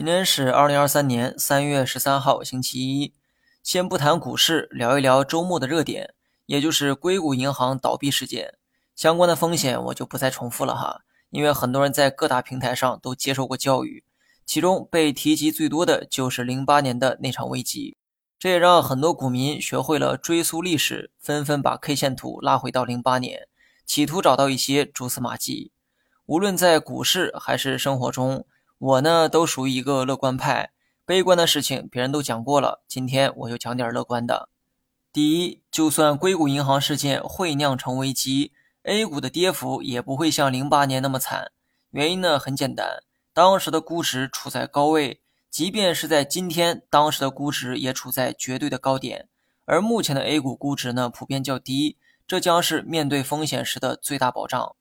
今天是二零二三年三月十三号，星期一。先不谈股市，聊一聊周末的热点，也就是硅谷银行倒闭事件相关的风险，我就不再重复了哈。因为很多人在各大平台上都接受过教育，其中被提及最多的就是零八年的那场危机。这也让很多股民学会了追溯历史，纷纷把 K 线图拉回到零八年，企图找到一些蛛丝马迹。无论在股市还是生活中。我呢，都属于一个乐观派，悲观的事情别人都讲过了，今天我就讲点乐观的。第一，就算硅谷银行事件会酿成危机，A 股的跌幅也不会像零八年那么惨。原因呢很简单，当时的估值处在高位，即便是在今天，当时的估值也处在绝对的高点。而目前的 A 股估值呢普遍较低，这将是面对风险时的最大保障。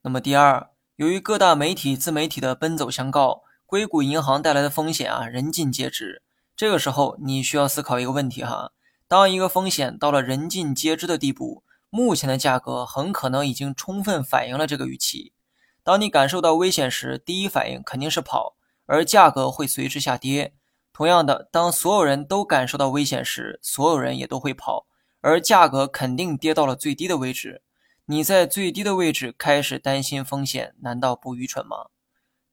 那么第二。由于各大媒体、自媒体的奔走相告，硅谷银行带来的风险啊，人尽皆知。这个时候，你需要思考一个问题哈：当一个风险到了人尽皆知的地步，目前的价格很可能已经充分反映了这个预期。当你感受到危险时，第一反应肯定是跑，而价格会随之下跌。同样的，当所有人都感受到危险时，所有人也都会跑，而价格肯定跌到了最低的位置。你在最低的位置开始担心风险，难道不愚蠢吗？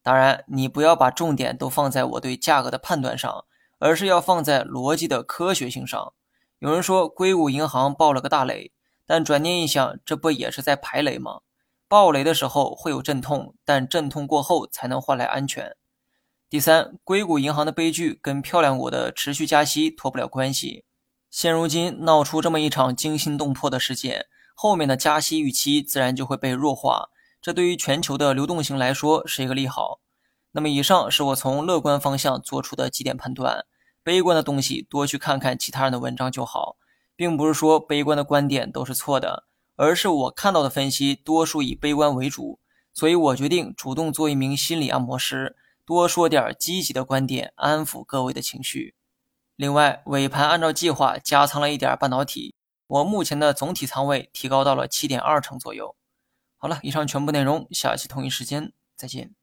当然，你不要把重点都放在我对价格的判断上，而是要放在逻辑的科学性上。有人说硅谷银行爆了个大雷，但转念一想，这不也是在排雷吗？爆雷的时候会有阵痛，但阵痛过后才能换来安全。第三，硅谷银行的悲剧跟漂亮国的持续加息脱不了关系。现如今闹出这么一场惊心动魄的事件。后面的加息预期自然就会被弱化，这对于全球的流动性来说是一个利好。那么，以上是我从乐观方向做出的几点判断。悲观的东西多去看看其他人的文章就好，并不是说悲观的观点都是错的，而是我看到的分析多数以悲观为主，所以我决定主动做一名心理按摩师，多说点积极的观点，安抚各位的情绪。另外，尾盘按照计划加仓了一点半导体。我目前的总体仓位提高到了七点二成左右。好了，以上全部内容，下期同一时间再见。